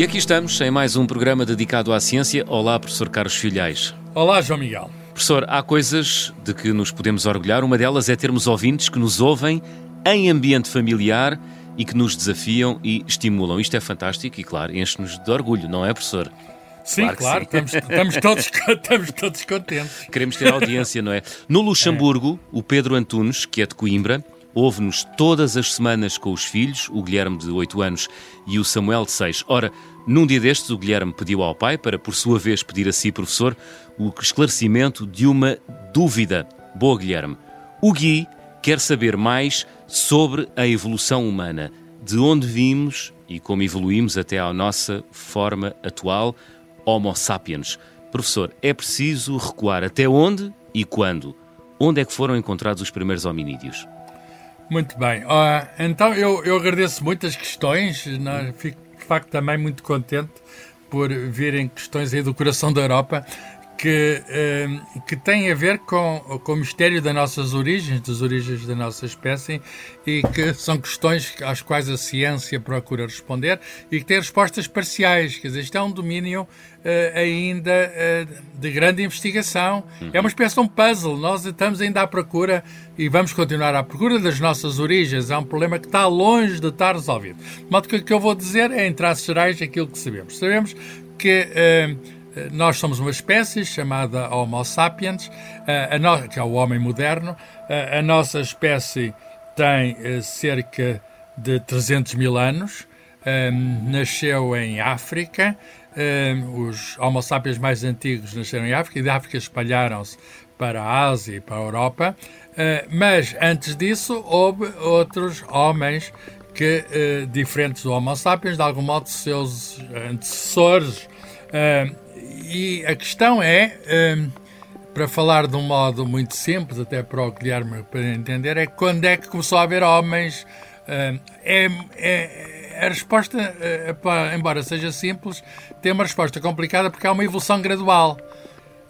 E aqui estamos em mais um programa dedicado à ciência. Olá, professor Carlos Filhais. Olá, João Miguel. Professor, há coisas de que nos podemos orgulhar. Uma delas é termos ouvintes que nos ouvem em ambiente familiar e que nos desafiam e estimulam. Isto é fantástico e, claro, enche-nos de orgulho, não é, professor? Sim, claro, claro sim. Estamos, estamos, todos, estamos todos contentes. Queremos ter audiência, não é? No Luxemburgo, é. o Pedro Antunes, que é de Coimbra, ouve-nos todas as semanas com os filhos, o Guilherme de 8 anos e o Samuel de 6. Ora, num dia destes, o Guilherme pediu ao pai, para por sua vez pedir a si, professor, o esclarecimento de uma dúvida. Boa, Guilherme. O Gui quer saber mais sobre a evolução humana, de onde vimos e como evoluímos até à nossa forma atual, Homo sapiens. Professor, é preciso recuar até onde e quando? Onde é que foram encontrados os primeiros hominídeos? Muito bem. Uh, então eu, eu agradeço muito as questões. Não, fico de facto também muito contente por virem questões aí do coração da Europa que, uh, que têm a ver com, com o mistério das nossas origens, das origens da nossa espécie, e que são questões às quais a ciência procura responder e que têm respostas parciais. Quer dizer, isto é um domínio uh, ainda uh, de grande investigação. Uhum. É uma espécie de um puzzle. Nós estamos ainda à procura e vamos continuar à procura das nossas origens. É um problema que está longe de estar resolvido. De modo que o que eu vou dizer é, em traços gerais, aquilo que sabemos. Sabemos que. Uh, nós somos uma espécie chamada Homo sapiens, no... que é o homem moderno. A nossa espécie tem eh, cerca de 300 mil anos, nasceu em África. os Homo sapiens mais antigos nasceram em África e da África espalharam-se para a Ásia e para a Europa. Eh, mas antes disso, houve outros homens que, eh, diferentes do Homo sapiens, de algum modo, seus antecessores e a questão é, um, para falar de um modo muito simples, até para o Guilherme para entender, é quando é que começou a haver homens. Um, é, é, a resposta, é, embora seja simples, tem uma resposta complicada porque há uma evolução gradual.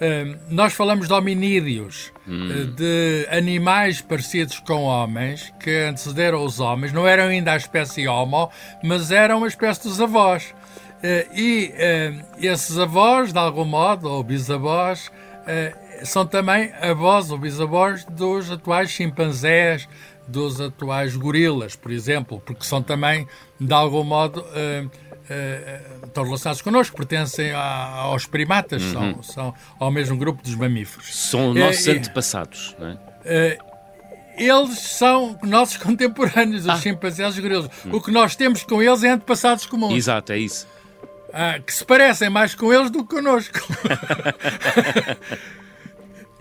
Um, nós falamos de hominídeos, hum. Eh, de animais parecidos com homens, que antecederam os homens, não eram ainda a espécie Homo, mas eram uma espécie dos avós. Eh, e eh, esses avós, de algum modo, ou bisavós, eh, são também avós ou bisavós dos atuais chimpanzés, dos atuais gorilas, por exemplo, porque são também, de algum modo, estão relacionados connosco, pertencem aos primatas, uhum. são, são ao mesmo grupo dos mamíferos. São nossos antepassados, não é? eles são nossos contemporâneos, os ah. chimpanzés e os gorilas. O que nós temos com eles é antepassados comuns. Exato, é isso ah, que se parecem mais com eles do que connosco.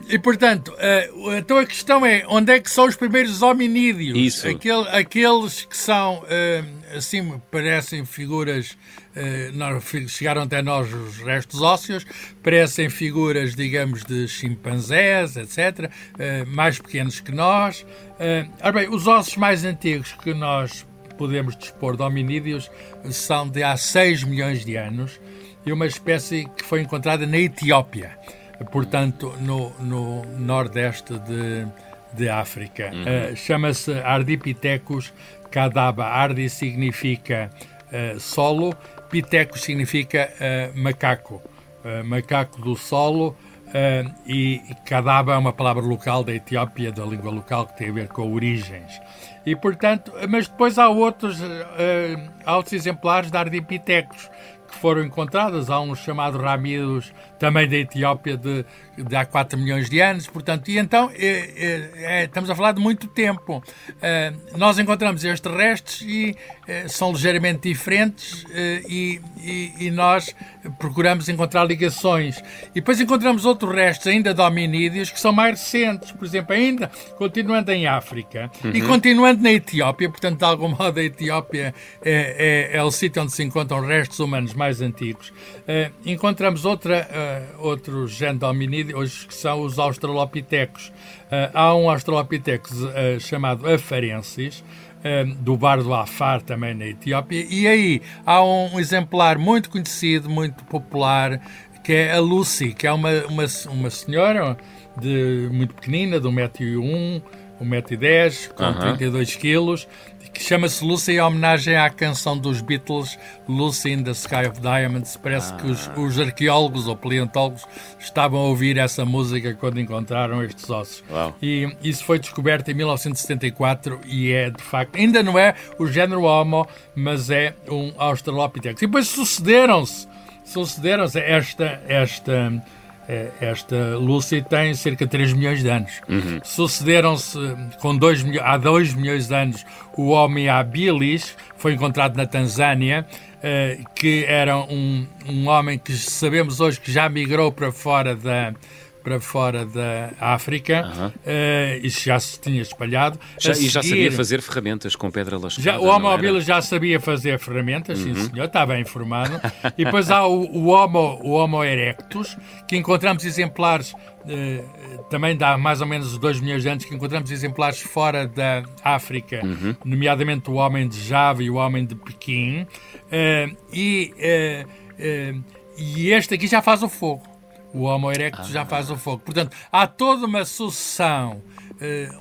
E, portanto, uh, então a questão é onde é que são os primeiros hominídeos? Isso. Aquele, aqueles que são, uh, assim, parecem figuras, uh, chegaram até nós os restos ósseos, parecem figuras, digamos, de chimpanzés, etc., mais pequenos que nós. Uh, bem, os ossos mais antigos que nós podemos dispor de hominídeos são de há 6 milhões de anos e uma espécie que foi encontrada na Etiópia, portanto, no, no nordeste de, de África. Uhum. Uh, Chama-se Ardipithecus cadaba. Ardi significa uh, solo, Pitecus significa uh, macaco, macaco do solo. Uh, e Kadaba é uma palavra local da Etiópia, da língua local, que tem a ver com origens. E, portanto, mas depois há outros, uh, há outros exemplares de Ardipithecus que foram encontrados. Há um chamado Ramidos, também da Etiópia, de, de há 4 milhões de anos. Portanto, e então é, é, estamos a falar de muito tempo. Nós encontramos estes restos e são ligeiramente diferentes e, e, e, nós procuramos encontrar ligações. E depois encontramos outros restos ainda de hominídeos que são mais recentes. Por exemplo, ainda continuando em África uhum. e continuando na Etiópia. Portanto, de algum modo, a Etiópia é, é, é o sítio onde se encontram restos humanos mais antigos. encontramos outra, outro género de hominídeos que são os australopitecos. Uh, há um australopithecus uh, chamado Afarensis, uh, do bar do Afar, também na Etiópia, e aí há um exemplar muito conhecido, muito popular, que é a Lucy, que é uma, uma, uma senhora de, muito pequenina, de 1,1m, 1,10m, com Aham. 32 quilos, que chama-se Lucy em homenagem à canção dos Beatles, Lucy in the Sky of Diamonds. Parece que os, Ah. os arqueólogos ou paleontólogos estavam a ouvir essa música quando encontraram estes ossos. E isso foi descoberto em 1974 e é, de facto, ainda não é o género Homo, mas é um Australopithecus. E depois sucederam-se, sucederam-se esta, esta, esta Lucy tem cerca de 3 milhões de anos. Sucederam-se com dois, milho- há 2 milhões de anos o Homo habilis, foi encontrado na Tanzânia, eh, que era um, um homem que sabemos hoje que já migrou para fora da para fora da África, eh, isso já se tinha espalhado. Já- A e já seguir- sabia fazer ferramentas com pedra lascada. já, o Homo habilis já sabia fazer ferramentas, Uhum. sim senhor, bem informado. e depois há o, o Homo, o Homo erectus, que encontramos exemplares, eh, também dá mais ou menos 2 milhões de anos, que encontramos exemplares fora da África, Uhum. nomeadamente o homem de Java e o homem de Pequim. Eh, e, eh, e este aqui já faz o fogo. O Homo erectus já faz o fogo. Portanto, há toda uma sucessão,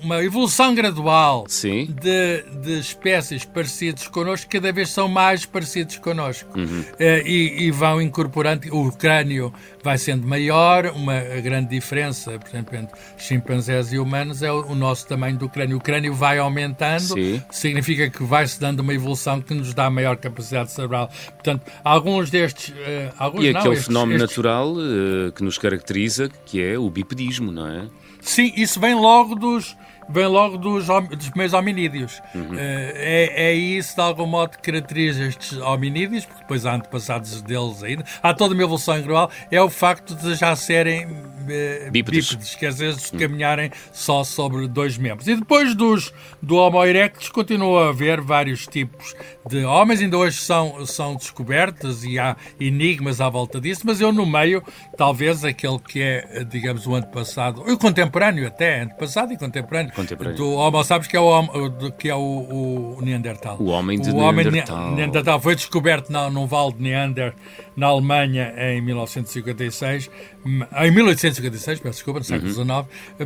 uma evolução gradual de, de espécies parecidas connosco, cada vez são mais parecidos connosco. Uhum. Eh, e, e vão incorporando, o crânio vai sendo maior, uma a grande diferença, por exemplo, entre chimpanzés e humanos é o, o nosso tamanho do crânio. O crânio vai aumentando, Sim. significa que vai-se dando uma evolução que nos dá maior capacidade cerebral. Portanto, alguns destes... eh, alguns E não, aquele estes- fenómeno estes- natural eh, que nos caracteriza, que é o bipedismo, não é? Sim, isso vem logo dos, vem logo dos, dos primeiros hominídeos. Eh, é, é isso, de algum modo, que caracteriza estes hominídeos, porque depois há antepassados deles ainda. Há toda uma evolução gradual. É o facto de já serem eh, Bípedes. bípedes, que às vezes caminharem só sobre dois membros. E depois dos, do Homo erectus continua a haver vários tipos de homens, ainda hoje são, são descobertos e há enigmas à volta disso, mas eu no meio, talvez aquele que é, digamos, o antepassado, o contemporâneo até, antepassado e contemporâneo, Contemporâneo. do Homo sapiens, que é o, que é o, o Neandertal. O homem de o homem de Neandertal. Neandertal foi descoberto na, num vale de Neander, na Alemanha, em 1956, m- em 1856, peço desculpa, no século XIX,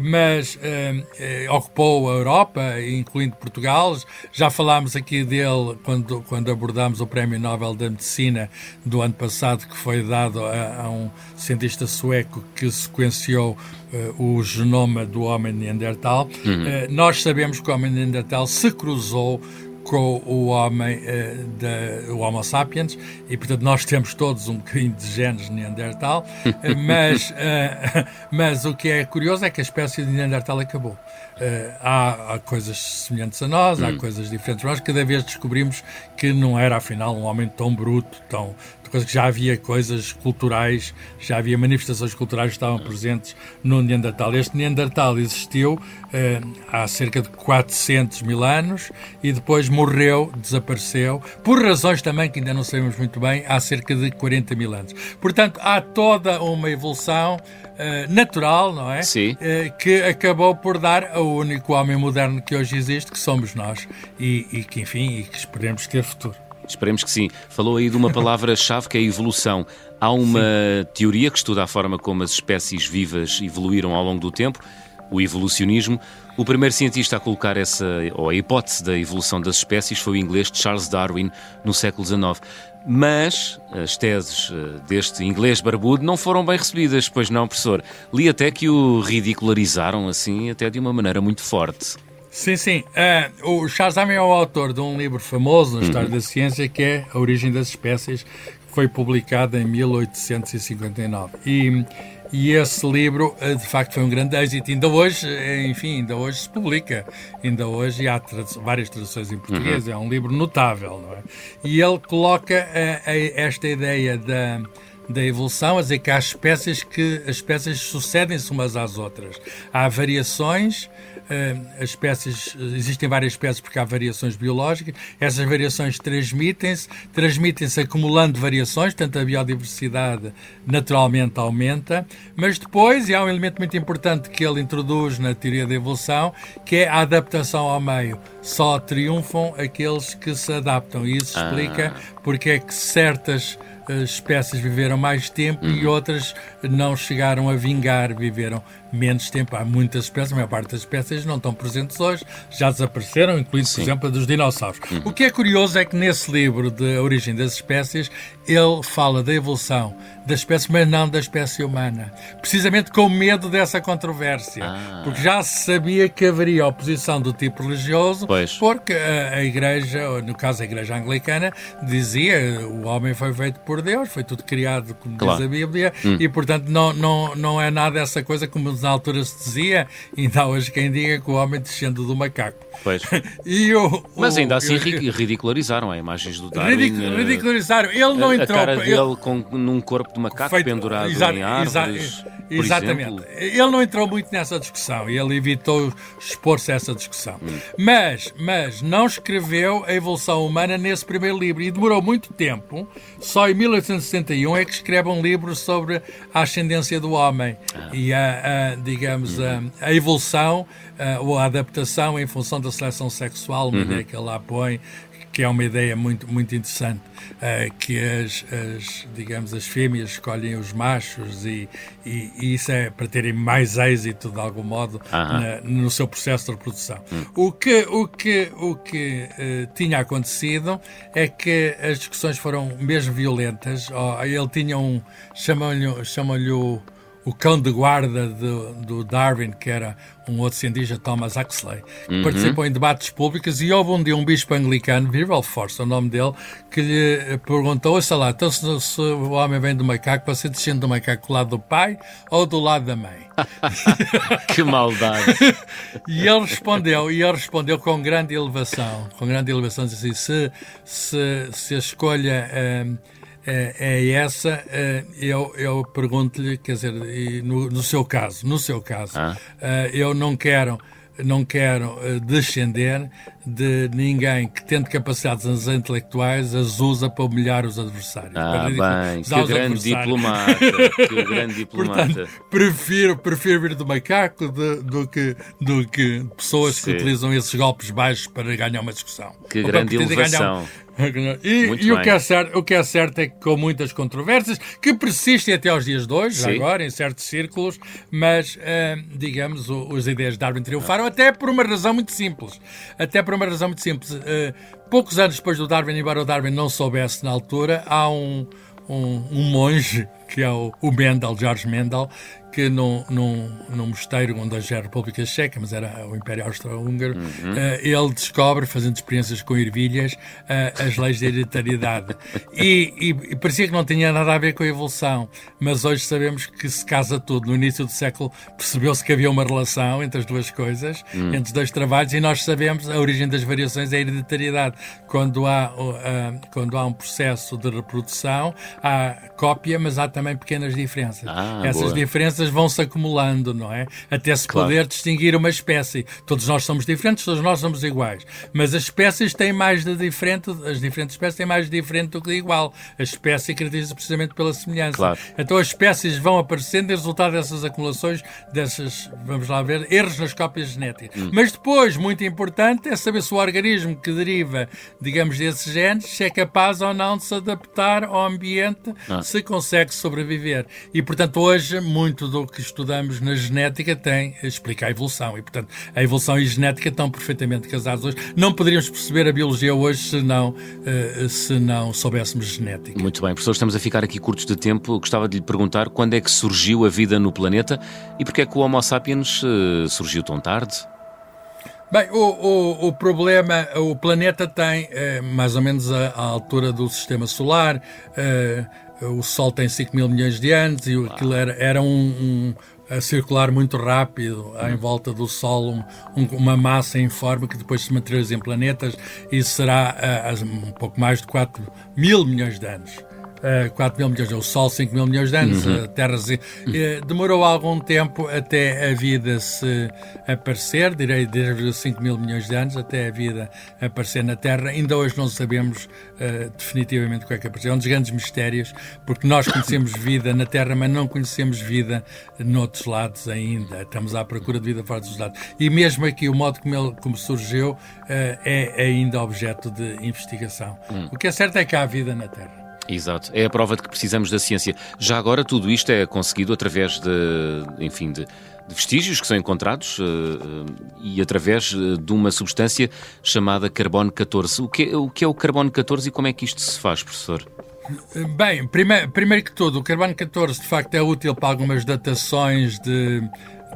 mas eh, eh, ocupou a Europa, incluindo Portugal. Já falámos aqui dele quando, quando abordámos o Prémio Nobel da Medicina do ano passado, que foi dado a, a um cientista sueco que sequenciou eh, o genoma do homem Neandertal. Eh, nós sabemos que o homem Neandertal se cruzou com o homem, eh, da, o Homo sapiens, e portanto nós temos todos um bocadinho de genes de Neandertal, eh, mas, eh, mas o que é curioso é que a espécie de Neandertal acabou. Eh, há, há coisas semelhantes a nós, há coisas diferentes, mas cada vez descobrimos que não era afinal um homem tão bruto, tão, que já havia coisas culturais, já havia manifestações culturais que estavam presentes no Neandertal. Este Neandertal existiu eh, há cerca de 400 mil anos e depois morreu, desapareceu, por razões também que ainda não sabemos muito bem, há cerca de 40 mil anos. Portanto, há toda uma evolução eh, natural, não é? Sim. Eh, que acabou por dar ao único homem moderno que hoje existe, que somos nós, e, e que, enfim, e que esperemos ter futuro. Esperemos que sim. Falou aí de uma palavra-chave que é evolução. Há uma teoria que estuda a forma como as espécies vivas evoluíram ao longo do tempo, o evolucionismo. O primeiro cientista a colocar essa, ou a hipótese da evolução das espécies foi o inglês Charles Darwin, no século XIX. Mas as teses eh, deste inglês barbudo não foram bem recebidas, pois não, professor? Li até que o ridicularizaram assim, até de uma maneira muito forte. Sim, sim. Eh, o Charles Darwin é o autor de um livro famoso na história da ciência que é A Origem das Espécies, que foi publicado em 1859. E, e esse livro, eh, de facto, foi um grande êxito. Ainda hoje, eh, enfim, ainda hoje se publica. Ainda hoje há várias traduções em português. É um livro notável, não é? E ele coloca eh, eh, esta ideia da da evolução, a dizer que há espécies que as espécies sucedem-se umas às outras. Há variações, eh, as espécies, existem várias espécies porque há variações biológicas, essas variações transmitem-se, transmitem-se acumulando variações, portanto a biodiversidade naturalmente aumenta, mas depois, e há um elemento muito importante que ele introduz na teoria da evolução, que é a adaptação ao meio. Só triunfam aqueles que se adaptam, e isso explica porque é que certas espécies viveram mais tempo uhum. e outras não chegaram a vingar, viveram menos tempo. Há muitas espécies, a maior parte das espécies não estão presentes hoje, já desapareceram, incluindo, por exemplo, a dos dinossauros. Uhum. O que é curioso é que nesse livro de Origem das Espécies, ele fala da evolução da espécie, mas não da espécie humana. Precisamente com medo dessa controvérsia. Ah. Porque já se sabia que haveria oposição do tipo religioso, pois. porque a, a, Igreja, no caso a Igreja Anglicana, dizia o homem foi feito por Deus, foi tudo criado, como claro. diz a Bíblia, hum. e portanto não, não, não é nada essa coisa como na altura se dizia, ainda há hoje quem diga que o homem descende do macaco. Pois. e o, Mas ainda assim eu, ridicularizaram as imagens do Darwin. Ridic, ridicularizaram. Ele não a, entrou. A cara dele ele, com, num corpo de macaco feito, pendurado exa, em árvores. Exa, exatamente. Exemplo. Ele não entrou muito nessa discussão e ele evitou expor-se a essa discussão. Hum. Mas, mas não escreveu a evolução humana nesse primeiro livro e demorou muito tempo. Só em 1861 é que escreve um livro sobre a ascendência do homem ah. e a, a digamos, hum. a, a evolução uh, ou a adaptação em função da seleção sexual, uma uhum. ideia que ele lá põe, que é uma ideia muito, muito interessante, uh, que as, as, digamos, as fêmeas escolhem os machos e, e, e, isso é para terem mais êxito, de algum modo, na, no seu processo de reprodução. Uhum. O que, o que, o que uh, tinha acontecido é que as discussões foram mesmo violentas. Oh, ele tinha um, chamam-lhe chamam o cão de guarda do, do, Darwin, que era um outro cientista, Thomas Huxley, que uhum. participou em debates públicos e houve um dia um bispo anglicano, Force, o nome dele, que lhe perguntou, sei lá, então se, se, o homem vem do macaco, você descende do macaco do lado do pai ou do lado da mãe? que maldade! e ele respondeu, e ele respondeu com grande elevação, com grande elevação, disse assim, se, se, se a escolha... Um, é, é essa, é, eu, eu pergunto-lhe, quer dizer, no, no, seu caso, no seu caso, ah. É, eu não quero não quero descender de ninguém que, tendo capacidades intelectuais, as usa para humilhar os adversários. Ah, bem, que grande diplomata, que grande diplomata. Portanto, prefiro, prefiro vir do macaco de, do, que, do que pessoas Sim. que utilizam esses golpes baixos para ganhar uma discussão. Que grande elevação. E, e o, que é certo, o que é certo é que com muitas controvérsias, que persistem até aos dias de hoje, agora, em certos círculos, mas, uh, digamos, o, as ideias de Darwin triunfaram, até por uma razão muito simples. Até por uma razão muito simples. Uh, poucos anos depois do Darwin, embora o Darwin não soubesse na altura, há um, um, um monge, que é o, o Mendel, George Mendel, que num, num, num mosteiro onde hoje é a República Checa, mas era o Império Austro-Húngaro, uhum. uh, ele descobre, fazendo experiências com ervilhas, uh, as leis da hereditariedade. e, e, e, parecia que não tinha nada a ver com a evolução, mas hoje sabemos que se casa tudo. No início do século percebeu-se que havia uma relação entre as duas coisas, uhum. entre os dois trabalhos, e nós sabemos a origem das variações é a hereditariedade. Quando há, uh, quando há um processo de reprodução, há cópia, mas há também pequenas diferenças. Ah, Essas boa. diferenças diferenças vão se acumulando, não é? Até se claro. poder distinguir uma espécie. Todos nós somos diferentes, todos nós somos iguais. Mas as espécies têm mais de diferente, as diferentes espécies têm mais de diferente do que de igual. A espécie caracteriza precisamente pela semelhança. Claro. Então as espécies vão aparecendo em resultado dessas acumulações, dessas, vamos lá ver, erros nas cópias genéticas. Hum. Mas depois, muito importante, é saber se o organismo que deriva, digamos, desses genes, se é capaz ou não de se adaptar ao ambiente, ah. se consegue sobreviver. E, portanto, hoje, muito do que estudamos na genética tem explica a evolução e, portanto, a evolução e a genética estão perfeitamente casados hoje. Não poderíamos perceber a biologia hoje se não, uh, se não soubéssemos genética. Muito bem, professor, estamos a ficar aqui curtos de tempo. Gostava de lhe perguntar quando é que surgiu a vida no planeta e porque é que o Homo sapiens uh, surgiu tão tarde? Bem, o, o, o, problema, o planeta tem eh, mais ou menos a, a, altura do sistema solar, eh, o Sol tem 5 mil milhões de anos e aquilo era, era um, um a circular muito rápido em volta do Sol, um, um, uma massa em forma que depois se materializa em planetas e será uh, um pouco mais de 4 mil milhões de anos uh, eh, 4 mil milhões, o Sol 5 mil milhões de anos, uhum. a Terra uh, demorou algum tempo até a vida se aparecer, direi desde 5 mil milhões de anos até a vida aparecer na Terra. Ainda hoje não sabemos uh, definitivamente o que é que apareceu. É um dos grandes mistérios, porque nós conhecemos vida na Terra, mas não conhecemos vida noutros lados ainda. Estamos à procura de vida fora dos lados. E mesmo aqui, o modo como, ele, como surgiu é ainda objeto de investigação. Hum. O que é certo é que há vida na Terra. Exato, é a prova de que precisamos da ciência. Já agora tudo isto é conseguido através de, enfim, de, de vestígios que são encontrados uh, e através de uma substância chamada carbono 14. O que, é, o que é o carbono 14 e como é que isto se faz, professor? Bem, primeiro, primeiro que tudo, o carbono 14 de facto é útil para algumas datações de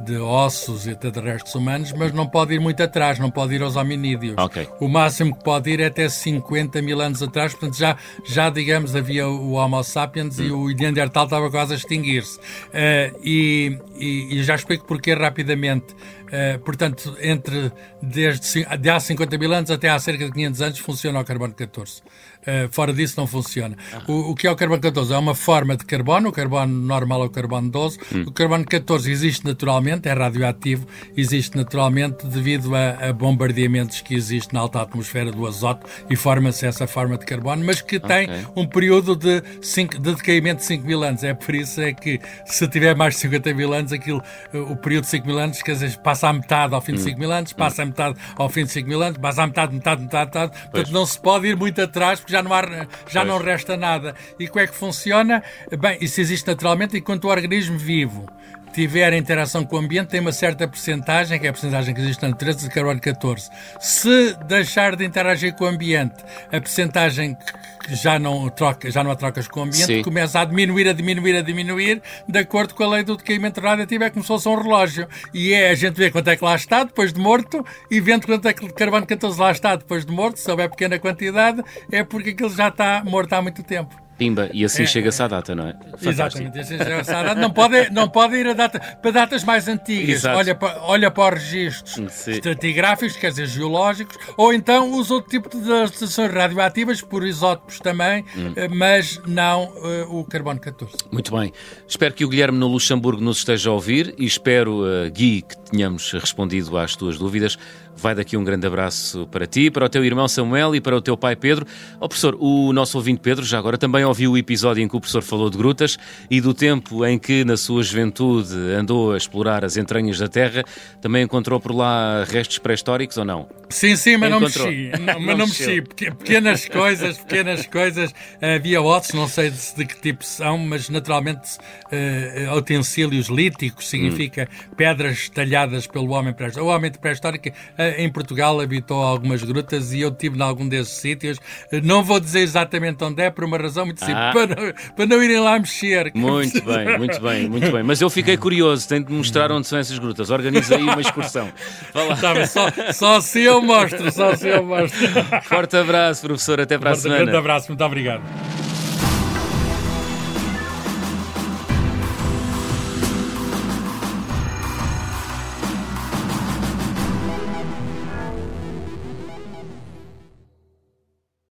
de ossos e até de restos humanos, mas não pode ir muito atrás, não pode ir aos hominídeos. Okay. O máximo que pode ir é até 50 mil anos atrás, portanto já, já digamos, havia o Homo sapiens hum. e o Neandertal estava quase a extinguir-se. Uh, e, e, e, já explico porquê rapidamente. Uh, portanto, entre desde de há 50 mil anos até há cerca de 500 anos funciona o carbono 14. Uh, fora disso não funciona. Ah. O, o, que é o carbono 14? É uma forma de carbono, o carbono normal é o carbono 12. Hum. O carbono 14 existe naturalmente, é radioativo, existe naturalmente devido a, a bombardeamentos que existem na alta atmosfera do azoto e forma-se essa forma de carbono, mas que tem okay. um período de, cinco, de decaimento de 5 mil anos. É por isso é que se tiver mais de 50 mil anos, aquilo, o período de 5 mil anos, quer dizer, passa a metade ao fim de 5 hum. mil anos, passa a metade ao fim de 5 mil anos, passa a metade, metade, metade, metade. Portanto, não se pode ir muito atrás, porque já não, há, já não resta nada. E como é que funciona? Bem, isso existe naturalmente enquanto o organismo vivo tiver interação com o ambiente, tem uma certa percentagem, que é a percentagem que existe na natureza, de carbono 14. Se deixar de interagir com o ambiente, a percentagem que já não, troca, já não a trocas com o ambiente, Sim. começa a diminuir, a diminuir, a diminuir, de acordo com a lei do decaimento radioativo, é como se fosse um relógio. E é a gente ver quanto é que lá está depois de morto e vendo quanto é que carbono 14 lá está depois de morto, se houver pequena quantidade, é porque aquilo já está morto há muito tempo. Pimba, e assim é, chega-se à data, não é? Fantástico. Exatamente, assim chega-se à data. Não pode, não pode ir a data, para datas mais antigas. Olha para, olha para os registros Sim. estratigráficos, quer dizer, geológicos, ou então os outros tipos de estações radioativas, por isótopos também, hum. Eh, mas não uh, o carbono 14. Muito bem. Espero que o Guilherme no Luxemburgo nos esteja a ouvir e espero, uh, Gui, que tenhamos respondido às tuas dúvidas. Vai daqui um grande abraço para ti, para o teu irmão Samuel e para o teu pai Pedro. Ó oh, professor, o nosso ouvinte Pedro já agora também ouviu o episódio em que o professor falou de grutas e do tempo em que, na sua juventude, andou a explorar as entranhas da Terra. Também encontrou por lá restos pré-históricos ou não? Sim, sim, mas encontrou. não mexi. Não, mas não mexi. Pequenas coisas, pequenas coisas. Havia ossos, não sei de, de, que tipo são, mas naturalmente uh, utensílios líticos significa hum. pedras talhadas pelo homem pré-histórico. O homem pré-histórico uh, em Portugal habitou algumas grutas e eu estive em algum desses sítios. Não vou dizer exatamente onde é, por uma razão muito simples, ah. para, não, para não irem lá mexer. Muito bem, muito bem, muito bem. Mas eu fiquei curioso, tenho de mostrar onde são essas grutas. Organiza aí uma excursão. Tá, só, só assim eu mostro, só assim eu mostro. Forte abraço, professor, até para Forte, a semana. Um grande abraço, muito obrigado.